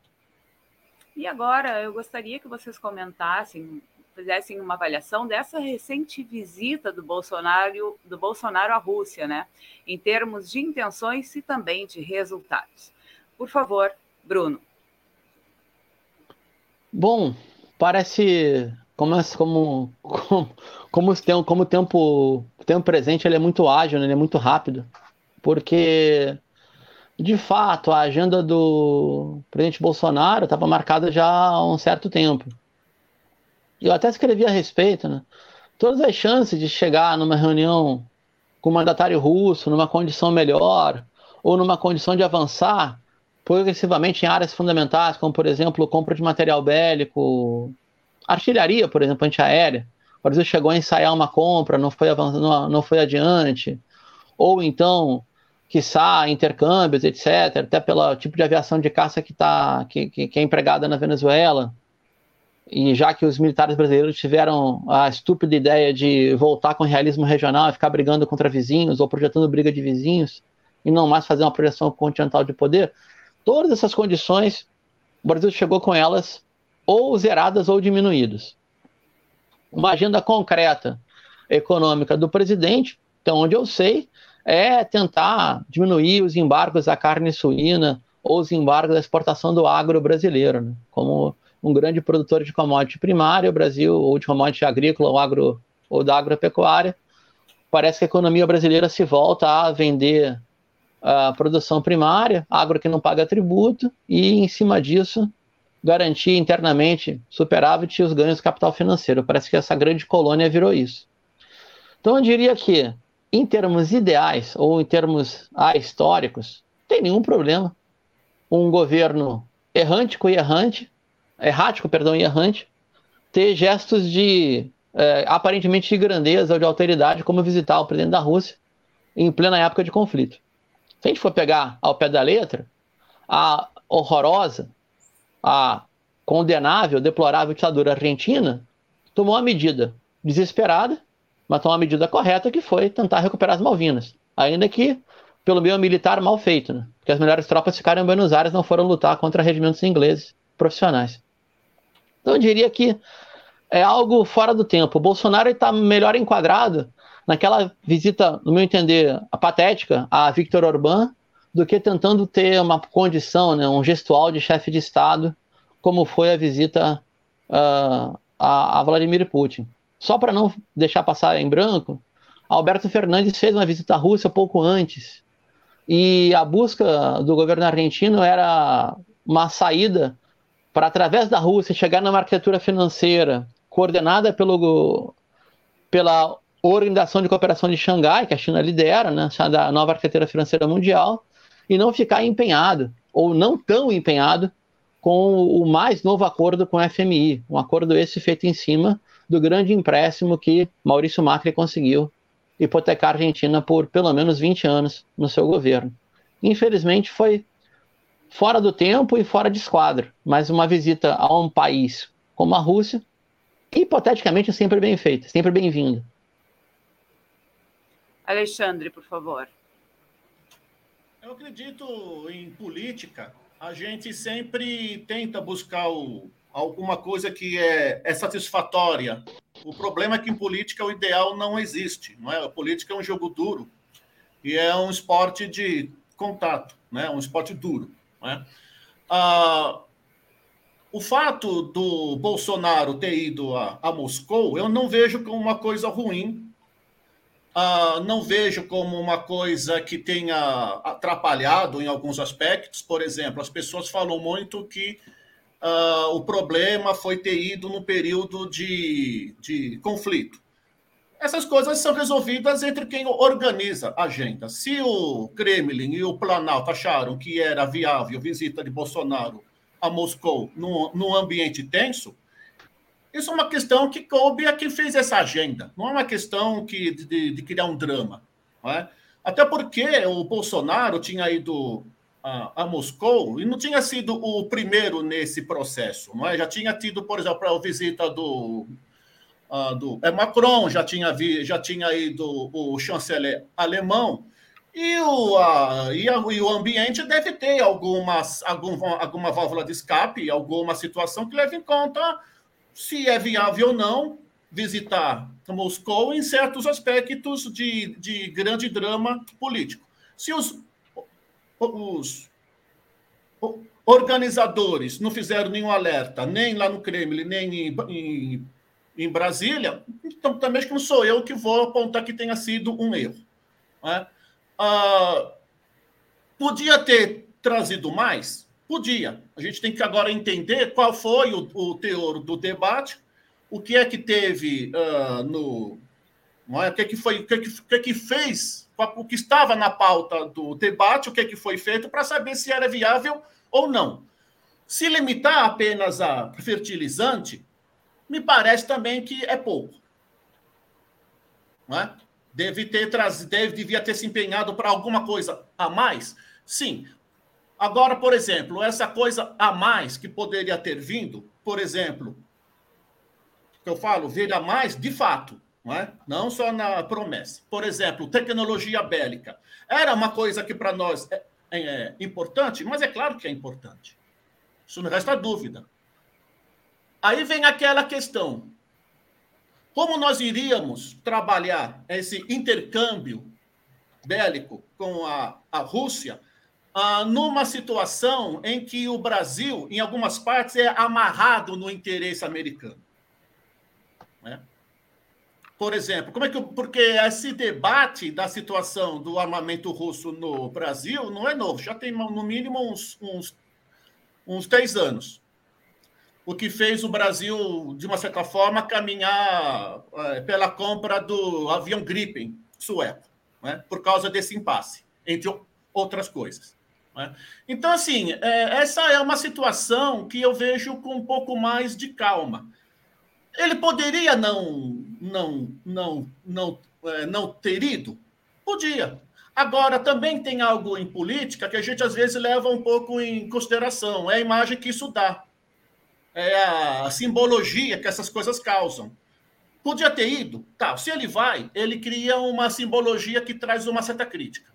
E agora eu gostaria que vocês comentassem, fizessem uma avaliação dessa recente visita do Bolsonaro, do Bolsonaro à Rússia, né? Em termos de intenções e também de resultados. Por favor, Bruno. Bom, parece como, como, como, como, como o tempo, o tempo presente ele é muito ágil, né? ele é muito rápido, porque de fato a agenda do presidente Bolsonaro estava marcada já há um certo tempo. Eu até escrevi a respeito, né? Todas as chances de chegar numa reunião com o mandatário russo, numa condição melhor, ou numa condição de avançar progressivamente em áreas fundamentais, como, por exemplo, compra de material bélico, artilharia, por exemplo, antiaérea. O Brasil chegou a ensaiar uma compra, não foi, não foi adiante. Ou então, quiçá, intercâmbios, etc., até pelo tipo de aviação de caça que, tá, que, que, que é empregada na Venezuela. E já que os militares brasileiros tiveram a estúpida ideia de voltar com o realismo regional e ficar brigando contra vizinhos ou projetando briga de vizinhos e não mais fazer uma projeção continental de poder, todas essas condições, o Brasil chegou com elas ou zeradas ou diminuídas. Uma agenda concreta econômica do presidente, então onde eu sei, é tentar diminuir os embargos à carne suína ou os embargos da exportação do agro brasileiro, né? como um grande produtor de commodity primária, o Brasil, ou de commodity agrícola ou, agro, ou da agropecuária, parece que a economia brasileira se volta a vender a produção primária, agro que não paga tributo, e em cima disso garantir internamente superávit e os ganhos do capital financeiro. Parece que essa grande colônia virou isso. Então eu diria que, em termos ideais ou em termos ah, históricos, tem nenhum problema um governo errântico e errante, errático, perdão, e errante, ter gestos de é, aparentemente de grandeza ou de alteridade, como visitar o presidente da Rússia em plena época de conflito. Se a gente for pegar ao pé da letra, a horrorosa a condenável, deplorável ditadura argentina tomou uma medida desesperada, mas tomou uma medida correta que foi tentar recuperar as Malvinas, ainda que pelo meio militar mal feito, né? porque as melhores tropas ficaram em Buenos Aires, não foram lutar contra regimentos ingleses profissionais. Então eu diria que é algo fora do tempo. O Bolsonaro está melhor enquadrado naquela visita, no meu entender, patética a Victor Orbán, do que tentando ter uma condição, né, um gestual de chefe de Estado, como foi a visita uh, a, a, Vladimir Putin. Só para não deixar passar em branco, Alberto Fernandes fez uma visita à Rússia pouco antes. E a busca do governo argentino era uma saída para, através da Rússia, chegar numa arquitetura financeira coordenada pelo, pela Organização de Cooperação de Xangai, que a China lidera, né, da nova arquitetura financeira mundial, e não ficar empenhado, ou não tão empenhado, com o mais novo acordo com o FMI, um acordo esse feito em cima do grande empréstimo que Maurício Macri conseguiu hipotecar a Argentina por pelo menos 20 anos no seu governo. Infelizmente foi fora do tempo e fora de esquadro, mas uma visita a um país como a Rússia, hipoteticamente é sempre bem feita, sempre bem-vinda. Alexandre, por favor. Eu acredito em política. A gente sempre tenta buscar o, alguma coisa que é, é, satisfatória. O problema é que em política o ideal não existe. Não é? A política é um jogo duro e é um esporte de contato, né? um esporte duro. Não é? ah, o fato do Bolsonaro ter ido a, a Moscou, eu não vejo como uma coisa ruim Uh, não vejo como uma coisa que tenha atrapalhado em alguns aspectos. Por exemplo, as pessoas falam muito que uh, o problema foi ter ido no período de, de conflito. Essas coisas são resolvidas entre quem organiza a agenda. Se o Kremlin e o Planalto acharam que era viável a visita de Bolsonaro a Moscou num, num ambiente tenso, isso é uma questão que coube a quem fez essa agenda. Não é uma questão que, de, de criar um drama. É? Até porque o Bolsonaro tinha ido a, a, Moscou e não tinha sido o primeiro nesse processo. Não é? Já tinha tido, por exemplo, a visita do, uh, do é Macron, já tinha, vi, já tinha ido o chanceler alemão. E o, uh, e, a, e, o ambiente deve ter algumas, algum, alguma válvula de escape, alguma situação que leve em conta se é viável ou não visitar Moscou em certos aspectos de, de grande drama político. Se os, os organizadores não fizeram nenhum alerta, nem lá no Kremlin, nem em, em em Brasília, então também acho que não sou eu que vou apontar que tenha sido um erro. Né? Ah, podia ter trazido mais? Podia. A gente tem que agora entender qual foi o, o teor do debate, o que é que teve uh, no. É? O que, é que foi, o que, é que, o que, é que fez, o que estava na pauta do debate, o que é que foi feito para saber se era viável ou não. Se limitar apenas a fertilizante, me parece também que é pouco. Não é? Deve ter trazido, deve, devia ter se empenhado para alguma coisa a mais? Sim. Agora, por exemplo, essa coisa a mais que poderia ter vindo, por exemplo, que eu falo, veja mais de fato, não, é? não só na promessa. Por exemplo, tecnologia bélica. Era uma coisa que para nós é, é importante, mas é claro que é importante. Isso não resta dúvida. Aí vem aquela questão: como nós iríamos trabalhar esse intercâmbio bélico com a, a Rússia ah, numa situação em que o Brasil, em algumas partes, é amarrado no interesse americano? Por exemplo, como é que porque esse debate da situação do armamento russo no Brasil não é novo, já tem no mínimo uns, uns, uns três anos o que fez o Brasil, de uma certa forma, caminhar é, pela compra do avião Gripen sueco, né? por causa desse impasse, entre outras coisas. Né? Então, assim, é, essa é uma situação que eu vejo com um pouco mais de calma. Ele poderia não, não, não, não, é, não ter ido? Podia. Agora, também tem algo em política que a gente às vezes leva um pouco em consideração, é a imagem que isso dá é a simbologia que essas coisas causam. Podia ter ido? Tá, se ele vai, ele cria uma simbologia que traz uma certa crítica.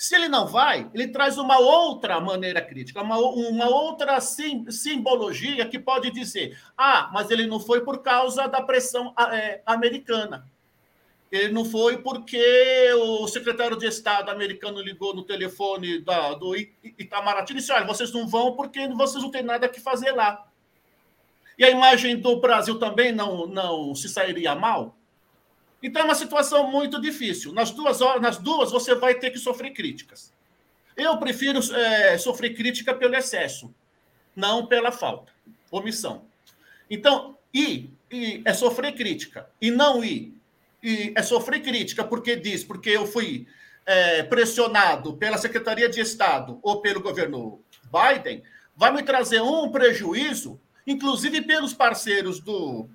Se ele não vai, ele traz uma outra maneira crítica, uma, uma outra sim, simbologia que pode dizer: ah, mas ele não foi por causa da pressão é, americana. Ele não foi porque o secretário de Estado americano ligou no telefone da, do Itamaraty e disse: olha, vocês não vão porque vocês não têm nada que fazer lá. E a imagem do Brasil também não, não se sairia mal? Então é uma situação muito difícil. Nas duas, nas duas você vai ter que sofrer críticas. Eu prefiro é, sofrer crítica pelo excesso, não pela falta, omissão. Então, ir, ir é sofrer crítica. E não ir, e é sofrer crítica porque diz, porque eu fui é, pressionado pela Secretaria de Estado ou pelo governo Biden, vai me trazer um prejuízo inclusive pelos parceiros do,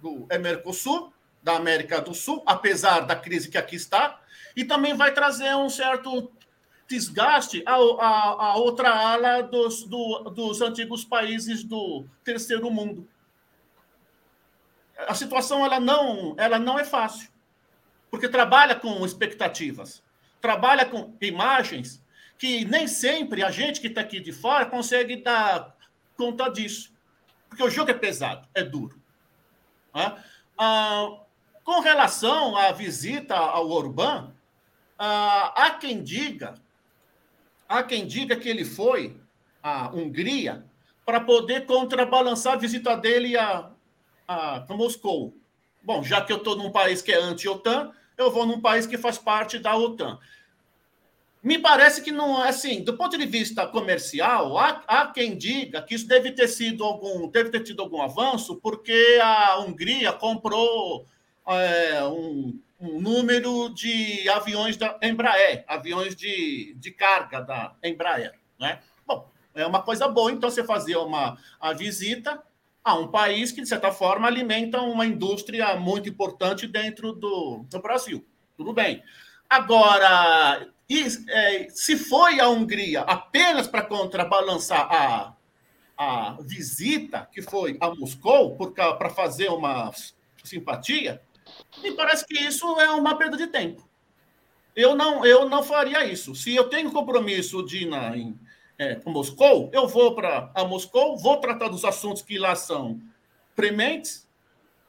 do Mercosul, da América do Sul, apesar da crise que aqui está, e também vai trazer um certo desgaste a, a, a outra ala dos, do, dos antigos países do terceiro mundo. A situação ela não, ela não é fácil, porque trabalha com expectativas, trabalha com imagens que nem sempre a gente que está aqui de fora consegue dar conta disso. Porque o jogo é pesado, é duro. Né? Ah, com relação à visita ao Orbán, ah, há quem diga, há quem diga que ele foi à Hungria para poder contrabalançar a visita dele a, a, a Moscou. Bom, já que eu estou num país que é anti-OTAN, eu vou num país que faz parte da OTAN. Me parece que não é assim, do ponto de vista comercial, há, há, quem diga que isso deve ter sido algum, deve ter tido algum avanço, porque a Hungria comprou é, um, um, número de aviões da Embraer, aviões de, de carga da Embraer. Né? Bom, é uma coisa boa, então, você fazer uma a visita a um país que, de certa forma, alimenta uma indústria muito importante dentro do, do Brasil. Tudo bem. Agora, e é, se foi a Hungria apenas para contrabalançar a, a visita que foi a Moscou para fazer uma simpatia, me parece que isso é uma perda de tempo. Eu não, eu não faria isso. Se eu tenho compromisso de ir na, em, é, Moscou, eu vou para Moscou, vou tratar dos assuntos que lá são prementes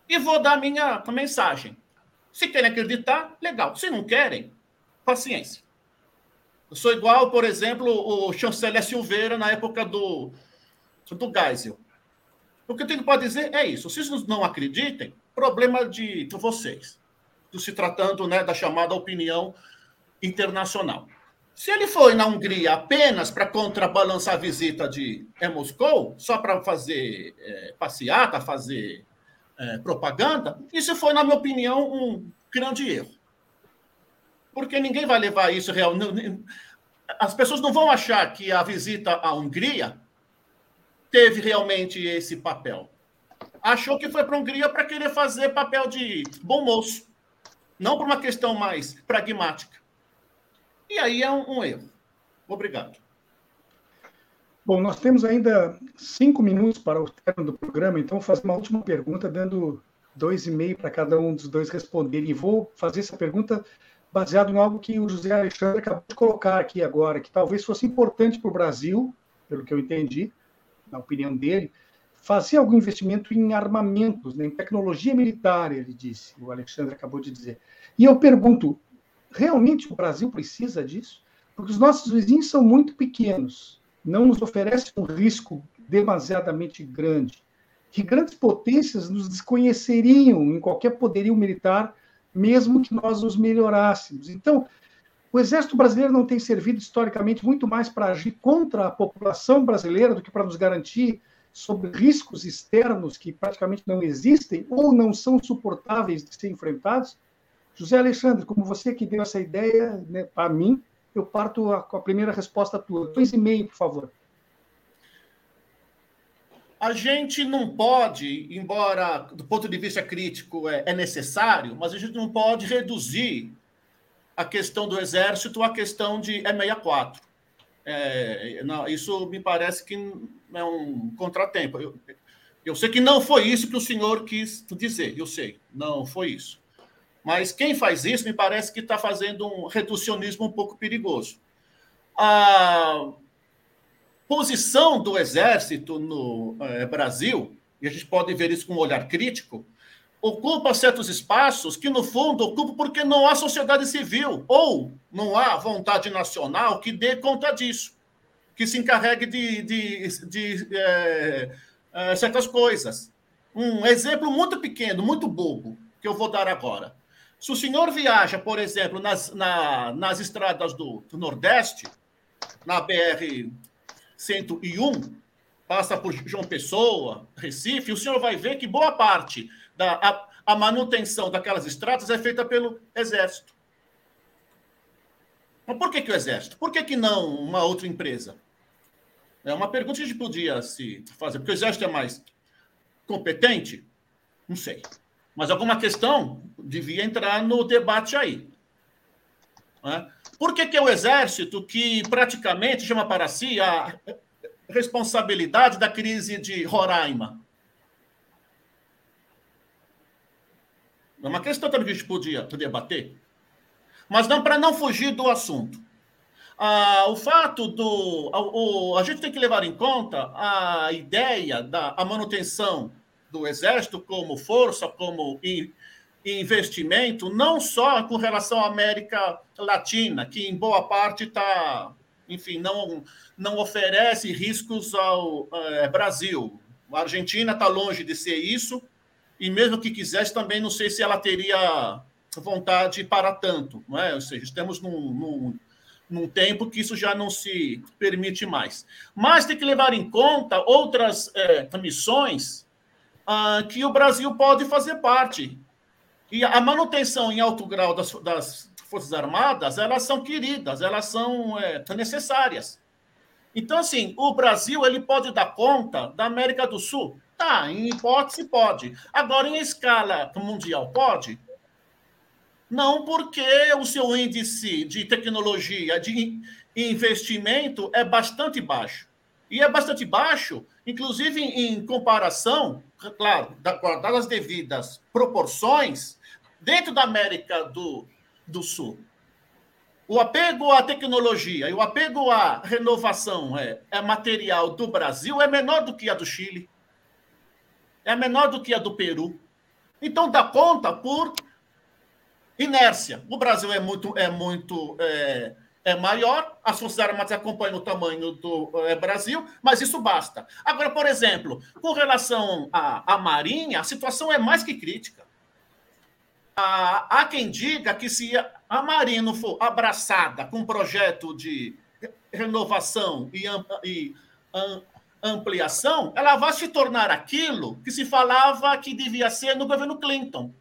e vou dar minha mensagem. Se querem acreditar, legal. Se não querem, paciência. Eu sou igual, por exemplo, o chanceler Silveira na época do, do Geisel. O que eu tenho para dizer é isso. Se vocês não acreditem, problema de vocês, se tratando né, da chamada opinião internacional. Se ele foi na Hungria apenas para contrabalançar a visita de Moscou, só para fazer é, passeata, fazer é, propaganda, isso foi, na minha opinião, um grande erro. Porque ninguém vai levar isso real. As pessoas não vão achar que a visita à Hungria teve realmente esse papel. Achou que foi para a Hungria para querer fazer papel de bom moço, não por uma questão mais pragmática. E aí é um, um erro. Obrigado. Bom, nós temos ainda cinco minutos para o término do programa, então vou fazer uma última pergunta, dando dois e meio para cada um dos dois responderem. E vou fazer essa pergunta baseado em algo que o José Alexandre acabou de colocar aqui agora, que talvez fosse importante para o Brasil, pelo que eu entendi, na opinião dele, fazer algum investimento em armamentos, né, em tecnologia militar, ele disse, o Alexandre acabou de dizer. E eu pergunto, realmente o Brasil precisa disso? Porque os nossos vizinhos são muito pequenos, não nos oferecem um risco demasiadamente grande. Que grandes potências nos desconheceriam em qualquer poderio militar, mesmo que nós os melhorássemos. Então, o Exército Brasileiro não tem servido historicamente muito mais para agir contra a população brasileira do que para nos garantir sobre riscos externos que praticamente não existem ou não são suportáveis de ser enfrentados? José Alexandre, como você que deu essa ideia né, para mim, eu parto com a primeira resposta tua. Dois e meio, por favor. A gente não pode, embora do ponto de vista crítico é, é necessário, mas a gente não pode reduzir a questão do exército à questão de E64. É, não, isso me parece que é um contratempo. Eu, eu sei que não foi isso que o senhor quis dizer, eu sei, não foi isso. Mas quem faz isso me parece que está fazendo um reducionismo um pouco perigoso. A posição do Exército no é, Brasil, e a gente pode ver isso com um olhar crítico, ocupa certos espaços que, no fundo, ocupa porque não há sociedade civil ou não há vontade nacional que dê conta disso, que se encarregue de, de, de é, é, certas coisas. Um exemplo muito pequeno, muito bobo, que eu vou dar agora. Se o senhor viaja, por exemplo, nas, na, nas estradas do, do Nordeste, na BR-101, passa por João Pessoa, Recife, o senhor vai ver que boa parte da a, a manutenção daquelas estradas é feita pelo Exército. Mas por que, que o Exército? Por que, que não uma outra empresa? É uma pergunta que a gente podia se fazer, porque o Exército é mais competente? Não sei. Mas alguma questão devia entrar no debate aí. Né? Por que, que é o Exército que praticamente chama para si a responsabilidade da crise de Roraima? É uma questão também que a gente podia debater. Mas não para não fugir do assunto. Ah, o fato do. A, o, a gente tem que levar em conta a ideia da a manutenção do Exército como força, como investimento, não só com relação à América Latina, que em boa parte está, enfim, não, não oferece riscos ao é, Brasil. A Argentina está longe de ser isso, e mesmo que quisesse, também não sei se ela teria vontade para tanto. Não é? Ou seja, estamos num, num, num tempo que isso já não se permite mais. Mas tem que levar em conta outras é, missões ah, que o Brasil pode fazer parte. E a manutenção em alto grau das, das Forças Armadas, elas são queridas, elas são é, necessárias. Então, assim, o Brasil ele pode dar conta da América do Sul? Tá, em hipótese pode. Agora, em escala mundial, pode? Não, porque o seu índice de tecnologia, de investimento é bastante baixo. E é bastante baixo, inclusive em comparação claro, guardadas as devidas proporções, dentro da América do, do Sul. O apego à tecnologia e o apego à renovação é, é material do Brasil é menor do que a do Chile, é menor do que a do Peru. Então dá conta por inércia. O Brasil é muito, é muito é, é maior, as Forças Armadas acompanham o tamanho do é, Brasil, mas isso basta. Agora, por exemplo, com relação à, à Marinha, a situação é mais que crítica. Há, há quem diga que se a Marinha não for abraçada com um projeto de renovação e, e ampliação, ela vai se tornar aquilo que se falava que devia ser no governo Clinton.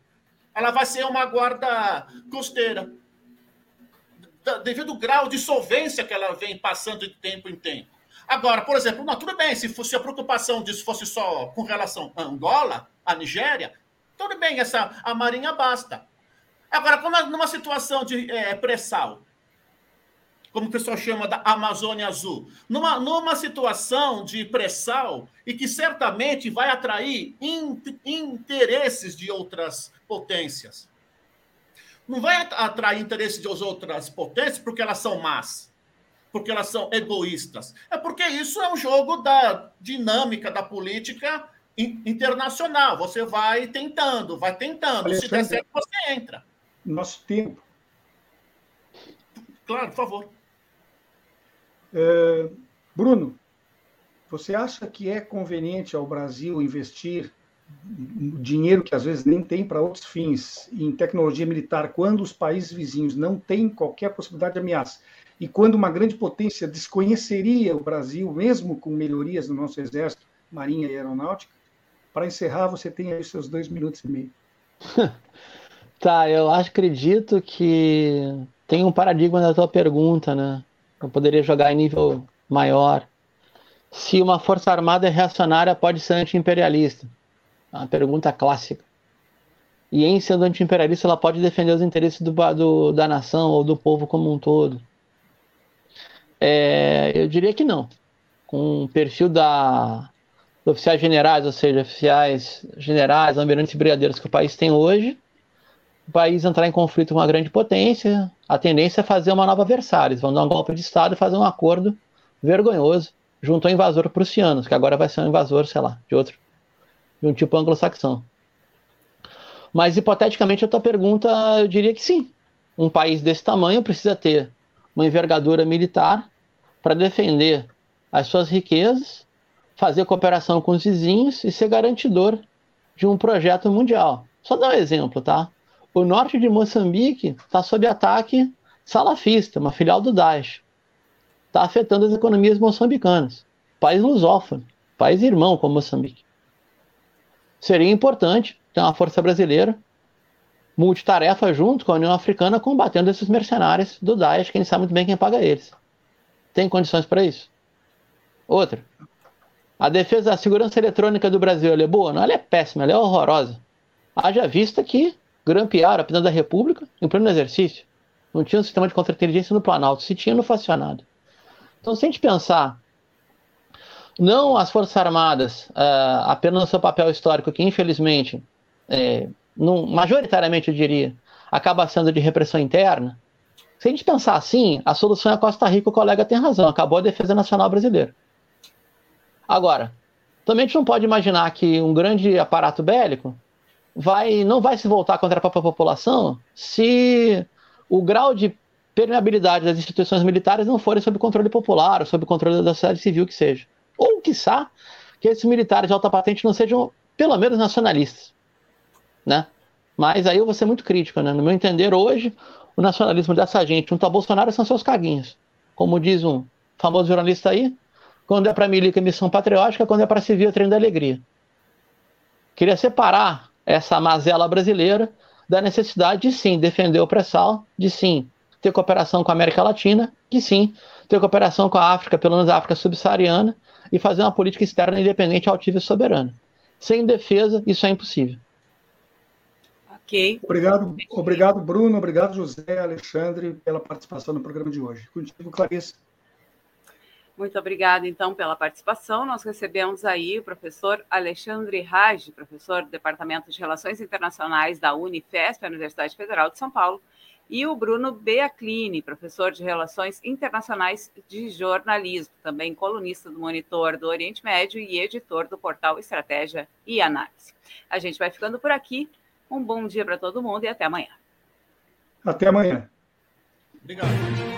Ela vai ser uma guarda costeira devido ao grau de solvência que ela vem passando de tempo em tempo. Agora, por exemplo, não, tudo bem, se fosse a preocupação disso fosse só com relação a Angola, a Nigéria, tudo bem, essa, a Marinha basta. Agora, como numa situação de é, pré-sal, como o pessoal chama da Amazônia Azul, numa, numa situação de pré-sal e que certamente vai atrair in, interesses de outras potências não vai atrair interesse das outras potências porque elas são más, porque elas são egoístas. É porque isso é um jogo da dinâmica da política internacional. Você vai tentando, vai tentando. Alexandre, Se der certo, você entra. Nosso tempo. Claro, por favor. É, Bruno, você acha que é conveniente ao Brasil investir dinheiro que às vezes nem tem para outros fins em tecnologia militar, quando os países vizinhos não têm qualquer possibilidade de ameaça, e quando uma grande potência desconheceria o Brasil, mesmo com melhorias no nosso exército, marinha e aeronáutica, para encerrar, você tem aí seus dois minutos e meio. [LAUGHS] tá, eu acredito que tem um paradigma da tua pergunta, né? Eu poderia jogar em nível maior. Se uma força armada reacionária pode ser anti-imperialista uma pergunta clássica. E em sendo anti-imperialista, ela pode defender os interesses do, do, da nação ou do povo como um todo? É, eu diria que não. Com o perfil da oficiais generais, ou seja, oficiais generais, almirantes e brigadeiros que o país tem hoje, o país entrar em conflito com uma grande potência, a tendência é fazer uma nova Versalhes, vão dar um golpe de Estado e fazer um acordo vergonhoso junto ao invasor prussiano, que agora vai ser um invasor, sei lá, de outro de um tipo anglo-saxão. Mas, hipoteticamente, a tua pergunta, eu diria que sim. Um país desse tamanho precisa ter uma envergadura militar para defender as suas riquezas, fazer cooperação com os vizinhos e ser garantidor de um projeto mundial. Só dar um exemplo, tá? O norte de Moçambique está sob ataque salafista, uma filial do Daesh. Está afetando as economias moçambicanas. País lusófono, país irmão como Moçambique seria importante ter uma força brasileira multitarefa junto com a União Africana combatendo esses mercenários do Daesh, que a gente sabe muito bem quem paga eles. Tem condições para isso? Outra. A defesa, a segurança eletrônica do Brasil, é boa? Não, ela é péssima, ela é horrorosa. Haja vista que grampearam a presidente da República em pleno exercício. Não tinha um sistema de contra-inteligência no Planalto, se tinha, não funcionado. Então, se a gente pensar não as Forças Armadas uh, apenas no seu papel histórico, que infelizmente, é, majoritariamente eu diria, acaba sendo de repressão interna. Se a gente pensar assim, a solução é a Costa Rica, o colega tem razão, acabou a defesa nacional brasileira. Agora, também a gente não pode imaginar que um grande aparato bélico vai, não vai se voltar contra a própria população se o grau de permeabilidade das instituições militares não forem sob controle popular ou sob controle da sociedade civil que seja. Ou, quiçá, que esses militares de alta patente não sejam, pelo menos, nacionalistas. Né? Mas aí eu vou ser muito crítico. Né? No meu entender, hoje, o nacionalismo dessa gente, junto a Bolsonaro, são seus caguinhos. Como diz um famoso jornalista aí, quando é para milica missão patriótica, quando é para civil, treino da alegria. Queria separar essa mazela brasileira da necessidade de sim defender o pré-sal, de sim ter cooperação com a América Latina, de sim ter cooperação com a África, pelo menos a África subsaariana, e fazer uma política externa independente, altiva e soberana. Sem defesa, isso é impossível. Ok. Obrigado, obrigado, Bruno. Obrigado, José Alexandre, pela participação no programa de hoje. Contigo, Clarice. Muito obrigada, então, pela participação. Nós recebemos aí o professor Alexandre Raj, professor do Departamento de Relações Internacionais da Unifesp, Universidade Federal de São Paulo, e o Bruno Beaclini, professor de Relações Internacionais de Jornalismo, também colunista do Monitor do Oriente Médio e editor do portal Estratégia e Análise. A gente vai ficando por aqui. Um bom dia para todo mundo e até amanhã. Até amanhã. Obrigado.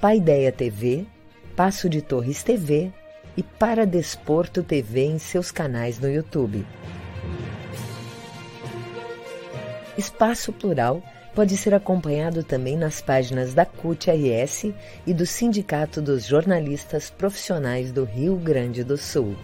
Paideia TV, Passo de Torres TV e Para Desporto TV em seus canais no YouTube. Espaço Plural pode ser acompanhado também nas páginas da CUT-RS e do Sindicato dos Jornalistas Profissionais do Rio Grande do Sul.